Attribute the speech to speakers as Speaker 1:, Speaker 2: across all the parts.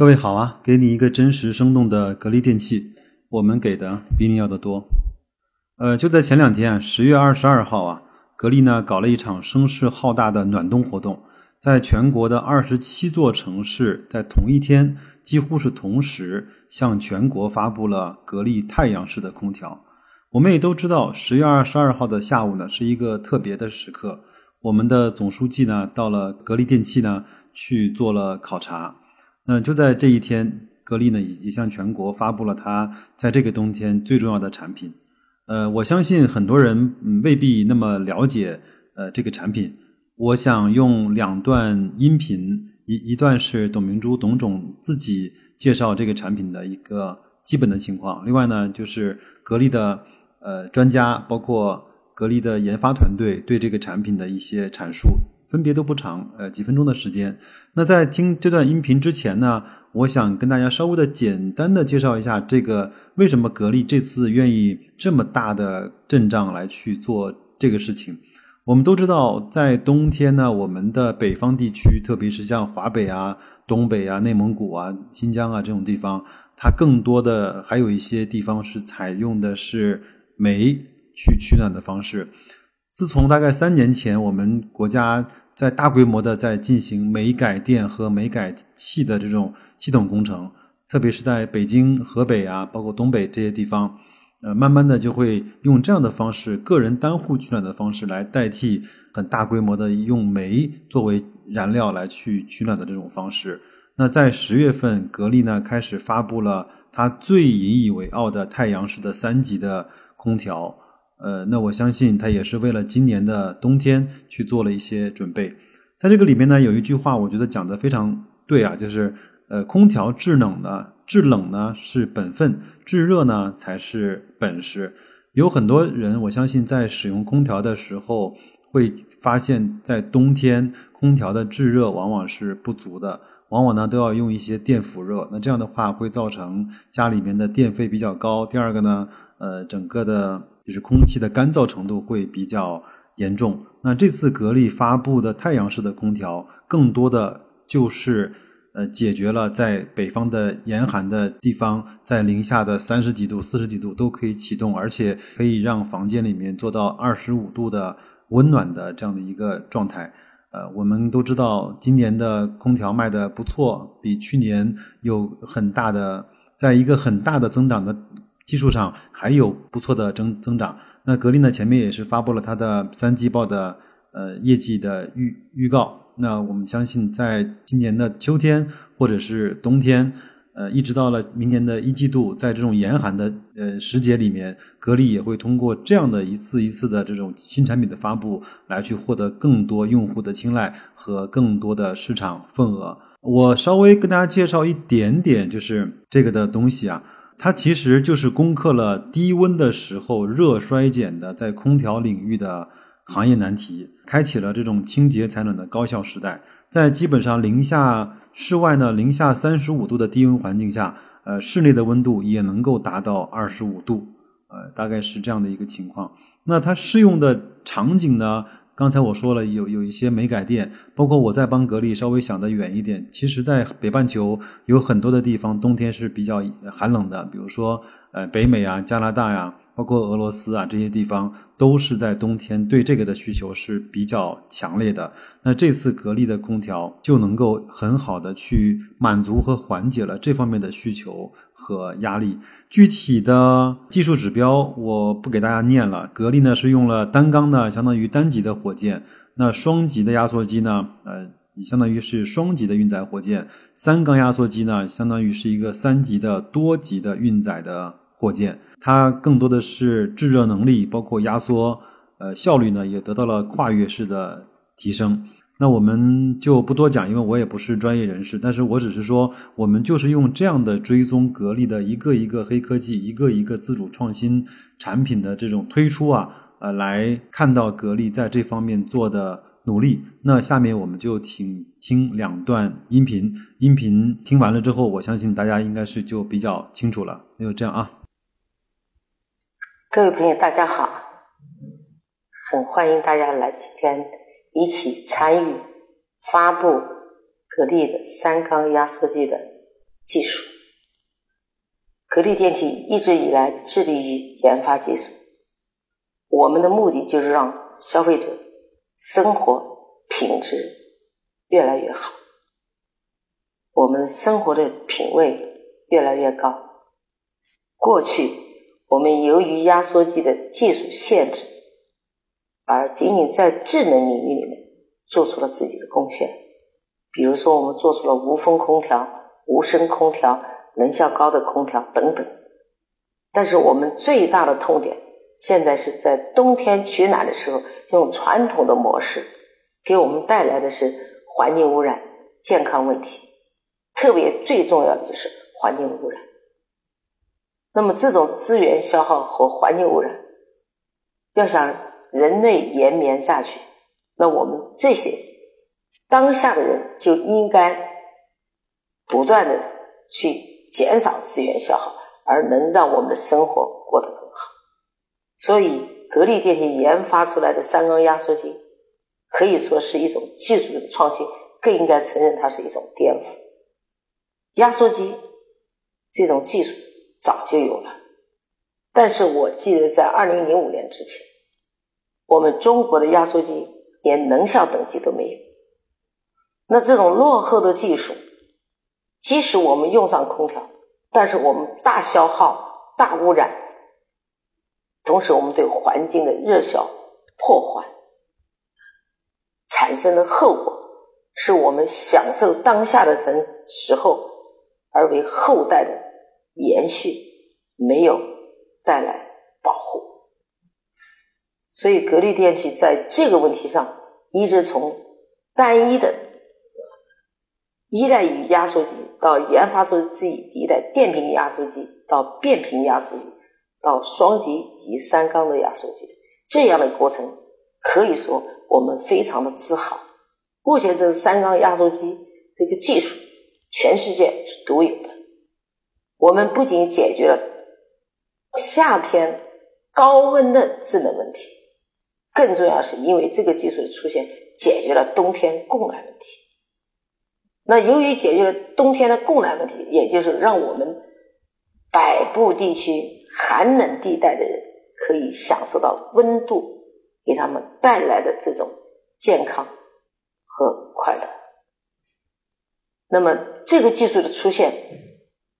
Speaker 1: 各位好啊，给你一个真实生动的格力电器，我们给的比你要的多。呃，就在前两天，十月二十二号啊，格力呢搞了一场声势浩大的暖冬活动，在全国的二十七座城市，在同一天，几乎是同时向全国发布了格力太阳式的空调。我们也都知道，十月二十二号的下午呢，是一个特别的时刻，我们的总书记呢到了格力电器呢去做了考察。那就在这一天，格力呢也向全国发布了它在这个冬天最重要的产品。呃，我相信很多人未必那么了解呃这个产品。我想用两段音频，一一段是董明珠董总自己介绍这个产品的一个基本的情况，另外呢就是格力的呃专家，包括格力的研发团队对这个产品的一些阐述。分别都不长，呃，几分钟的时间。那在听这段音频之前呢，我想跟大家稍微的简单的介绍一下，这个为什么格力这次愿意这么大的阵仗来去做这个事情。我们都知道，在冬天呢，我们的北方地区，特别是像华北啊、东北啊、内蒙古啊、新疆啊这种地方，它更多的还有一些地方是采用的是煤去取暖的方式。自从大概三年前，我们国家在大规模的在进行煤改电和煤改气的这种系统工程，特别是在北京、河北啊，包括东北这些地方，呃，慢慢的就会用这样的方式，个人单户取暖的方式来代替很大规模的用煤作为燃料来去取暖的这种方式。那在十月份，格力呢开始发布了它最引以为傲的太阳式的三级的空调。呃，那我相信他也是为了今年的冬天去做了一些准备。在这个里面呢，有一句话我觉得讲的非常对啊，就是呃，空调制冷呢，制冷呢是本分，制热呢才是本事。有很多人，我相信在使用空调的时候，会发现，在冬天空调的制热往往是不足的，往往呢都要用一些电辅热。那这样的话会造成家里面的电费比较高。第二个呢，呃，整个的。就是空气的干燥程度会比较严重。那这次格力发布的太阳式的空调，更多的就是呃解决了在北方的严寒的地方，在零下的三十几度、四十几度都可以启动，而且可以让房间里面做到二十五度的温暖的这样的一个状态。呃，我们都知道今年的空调卖的不错，比去年有很大的，在一个很大的增长的。技术上还有不错的增增长。那格力呢？前面也是发布了它的三季报的呃业绩的预预告。那我们相信，在今年的秋天或者是冬天，呃，一直到了明年的一季度，在这种严寒的呃时节里面，格力也会通过这样的一次一次的这种新产品的发布，来去获得更多用户的青睐和更多的市场份额。我稍微跟大家介绍一点点，就是这个的东西啊。它其实就是攻克了低温的时候热衰减的在空调领域的行业难题，开启了这种清洁采暖的高效时代。在基本上零下室外呢，零下三十五度的低温环境下，呃，室内的温度也能够达到二十五度，呃，大概是这样的一个情况。那它适用的场景呢？刚才我说了，有有一些煤改电，包括我在帮格力稍微想的远一点。其实，在北半球有很多的地方，冬天是比较寒冷的，比如说呃北美啊、加拿大呀。包括俄罗斯啊这些地方都是在冬天对这个的需求是比较强烈的。那这次格力的空调就能够很好的去满足和缓解了这方面的需求和压力。具体的技术指标我不给大家念了。格力呢是用了单缸的，相当于单级的火箭；那双级的压缩机呢，呃，相当于是双级的运载火箭；三缸压缩机呢，相当于是一个三级的多级的运载的。火箭，它更多的是制热能力，包括压缩，呃，效率呢也得到了跨越式的提升。那我们就不多讲，因为我也不是专业人士，但是我只是说，我们就是用这样的追踪格力的一个一个黑科技，一个一个自主创新产品的这种推出啊，呃，来看到格力在这方面做的努力。那下面我们就听听两段音频，音频听完了之后，我相信大家应该是就比较清楚了。那就这样啊。
Speaker 2: 各位朋友，大家好！很欢迎大家来今天一起参与发布格力的三缸压缩机的技术。格力电器一直以来致力于研发技术，我们的目的就是让消费者生活品质越来越好，我们生活的品位越来越高。过去我们由于压缩机的技术限制，而仅仅在智能领域里面做出了自己的贡献，比如说我们做出了无风空调、无声空调。能效高的空调等等，但是我们最大的痛点现在是在冬天取暖的时候用传统的模式，给我们带来的是环境污染、健康问题，特别最重要的就是环境污染。那么这种资源消耗和环境污染，要想人类延绵下去，那我们这些当下的人就应该不断的去。减少资源消耗，而能让我们的生活过得更好。所以，格力电器研发出来的三缸压缩机，可以说是一种技术的创新，更应该承认它是一种颠覆。压缩机这种技术早就有了，但是我记得在二零零五年之前，我们中国的压缩机连能效等级都没有。那这种落后的技术。即使我们用上空调，但是我们大消耗、大污染，同时我们对环境的热效破坏产生的后果，是我们享受当下的人时候，而为后代的延续没有带来保护。所以，格力电器在这个问题上一直从单一的。依赖于压缩机，到研发出自己第一代电瓶压缩机，到变频压缩机，到双极及三缸的压缩机，这样的过程可以说我们非常的自豪。目前这个三缸压缩机这个技术，全世界是独有的。我们不仅解决了夏天高温的制冷问题，更重要是因为这个技术的出现，解决了冬天供暖问题。那由于解决了冬天的供暖问题，也就是让我们北部地区寒冷地带的人可以享受到温度给他们带来的这种健康和快乐。那么这个技术的出现，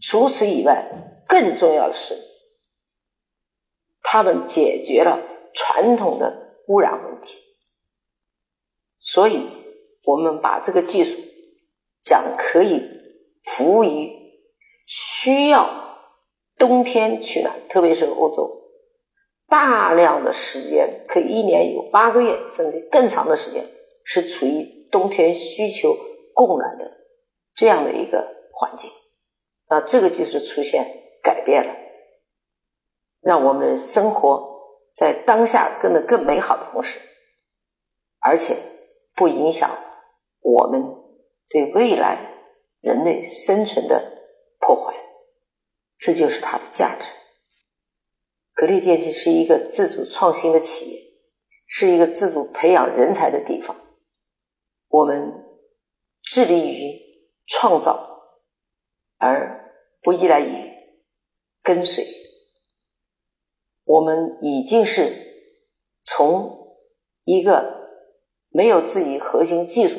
Speaker 2: 除此以外，更重要的是，他们解决了传统的污染问题。所以，我们把这个技术。讲可以服务于需要冬天取暖，特别是欧洲，大量的时间可以一年有八个月甚至更长的时间是处于冬天需求供暖的这样的一个环境。那这个技术出现改变了，让我们生活在当下更得更美好的同时，而且不影响我们。对未来人类生存的破坏，这就是它的价值。格力电器是一个自主创新的企业，是一个自主培养人才的地方。我们致力于创造，而不依赖于跟随。我们已经是从一个没有自己核心技术。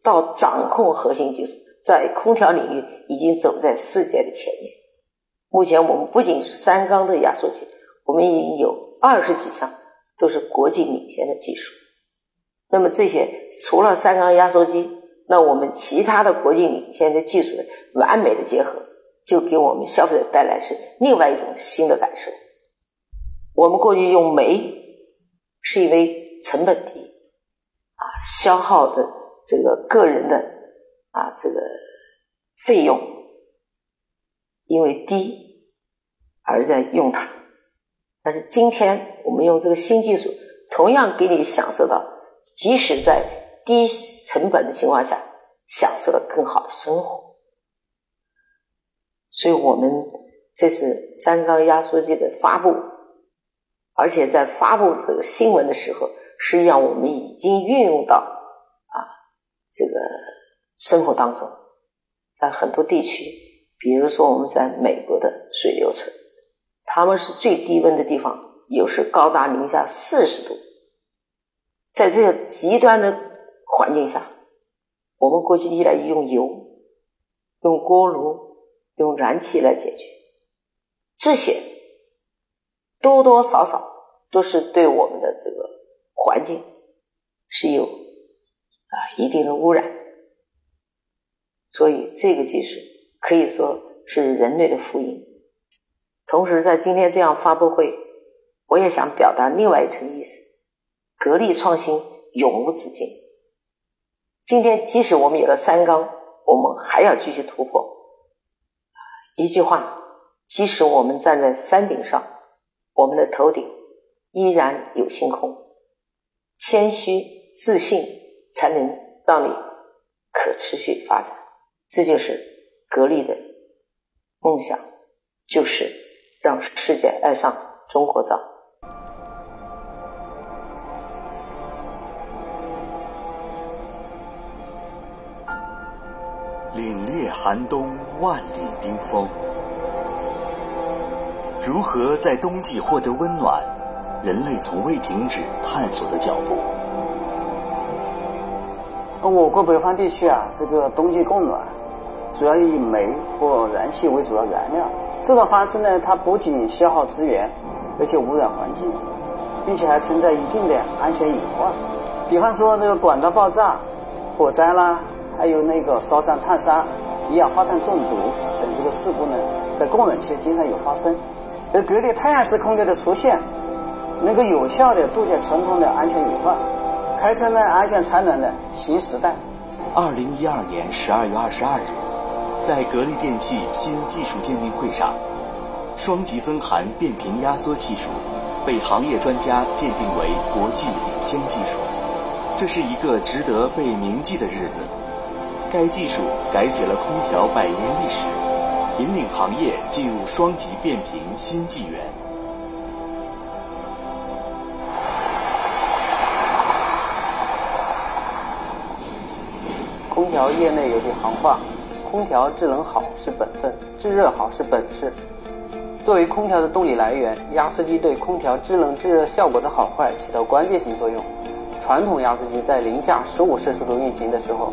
Speaker 2: 到掌控核心技术，在空调领域已经走在世界的前沿。目前我们不仅是三缸的压缩机，我们已经有二十几项都是国际领先的技术。那么这些除了三缸压缩机，那我们其他的国际领先的技术的完美的结合，就给我们消费者带来是另外一种新的感受。我们过去用煤，是因为成本低啊，消耗的。这个个人的啊，这个费用因为低而在用它，但是今天我们用这个新技术，同样给你享受到，即使在低成本的情况下，享受了更好的生活。所以我们这次三缸压缩机的发布，而且在发布这个新闻的时候，实际上我们已经运用到啊。这个生活当中，在很多地区比如说我们在美国的水流城，他们是最低温的地方，有时高达零下四十度。在这个极端的环境下，我们过去依赖于用油、用锅炉、用燃气来解决，这些多多少少都是对我们的这个环境是有啊一定的污染。所以这个技术。可以说是人类的福音。同时，在今天这样发布会，我也想表达另外一层意思：格力创新永无止境。今天，即使我们有了三缸，我们还要继续突破。一句话，即使我们站在山顶上，我们的头顶依然有星空。谦虚自信，才能让你可持续发展。这就是。格力的梦想就是让世界爱上中国造。
Speaker 3: 凛冽寒冬，万里冰封，如何在冬季获得温暖？人类从未停止探索的脚步。
Speaker 4: 我国北方地区啊，这个冬季供暖。主要以煤或燃气为主要燃料，这种方式呢，它不仅消耗资源，而且污染环境，并且还存在一定的安全隐患。比方说，那个管道爆炸、火灾啦，还有那个烧伤、烫伤、一氧化碳中毒等这个事故呢，在供暖期经常有发生。而格力太阳式空调的出现，能够有效的杜绝传统的安全隐患，开创了安全产能的新时代。
Speaker 3: 二零一二年十二月二十二日。在格力电器新技术鉴定会上，双极增寒变频压缩技术被行业专家鉴定为国际领先技术。这是一个值得被铭记的日子。该技术改写了空调百年历史，引领行业进入双极变频新纪元。
Speaker 4: 空调业内有句行话。空调制冷好是本分，制热好是本事。作为空调的动力来源，压缩机对空调制冷制热效果的好坏起到关键性作用。传统压缩机在零下十五摄氏度运行的时候，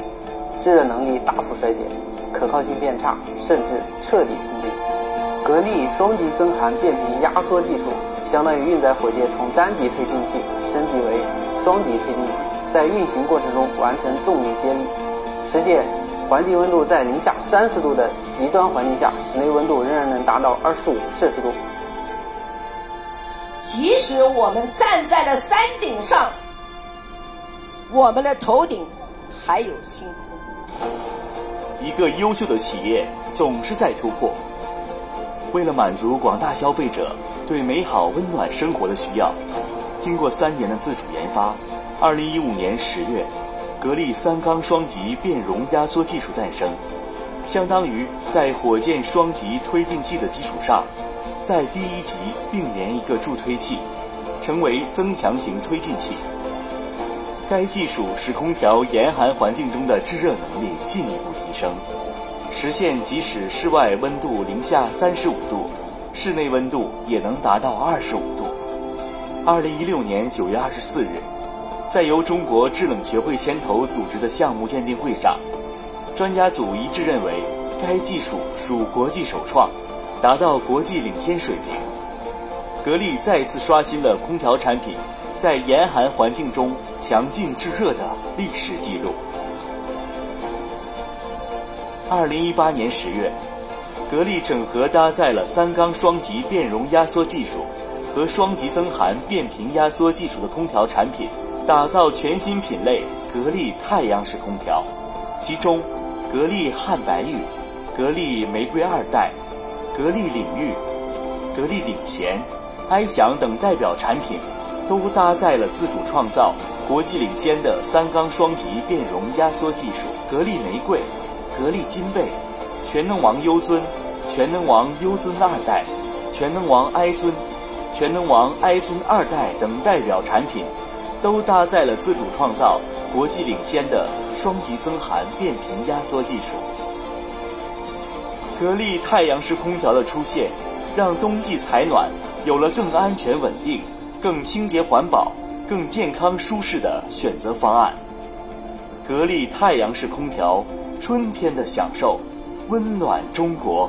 Speaker 4: 制热能力大幅衰减，可靠性变差，甚至彻底停运。格力双极增寒变频压缩技术，相当于运载火箭从单级推进器升级为双级推进器，在运行过程中完成动力接力，实现。环境温度在零下三十度的极端环境下，室内温度仍然能达到二十五摄氏度。
Speaker 2: 即使我们站在了山顶上，我们的头顶还有星空。
Speaker 3: 一个优秀的企业总是在突破。为了满足广大消费者对美好温暖生活的需要，经过三年的自主研发，二零一五年十月。格力三缸双极变容压缩技术诞生，相当于在火箭双极推进器的基础上，在第一级并联一个助推器，成为增强型推进器。该技术使空调严寒环境中的制热能力进一步提升，实现即使室外温度零下三十五度，室内温度也能达到二十五度。二零一六年九月二十四日。在由中国制冷学会牵头组织的项目鉴定会上，专家组一致认为该技术属国际首创，达到国际领先水平。格力再次刷新了空调产品在严寒环境中强劲制热的历史记录。二零一八年十月，格力整合搭载了三缸双极变容压缩技术和双极增寒变频压缩技术的空调产品。打造全新品类格力太阳式空调，其中格力汉白玉、格力玫瑰二代、格力领域、格力领衔、埃翔等代表产品，都搭载了自主创造、国际领先的三缸双极变容压缩技术。格力玫瑰、格力金贝、全能王优尊、全能王优尊二代、全能王埃尊、全能王埃尊二代等代表产品。都搭载了自主创造、国际领先的双极增寒变频压缩技术。格力太阳式空调的出现，让冬季采暖有了更安全稳定、更清洁环保、更健康舒适的选择方案。格力太阳式空调，春天的享受，温暖中国。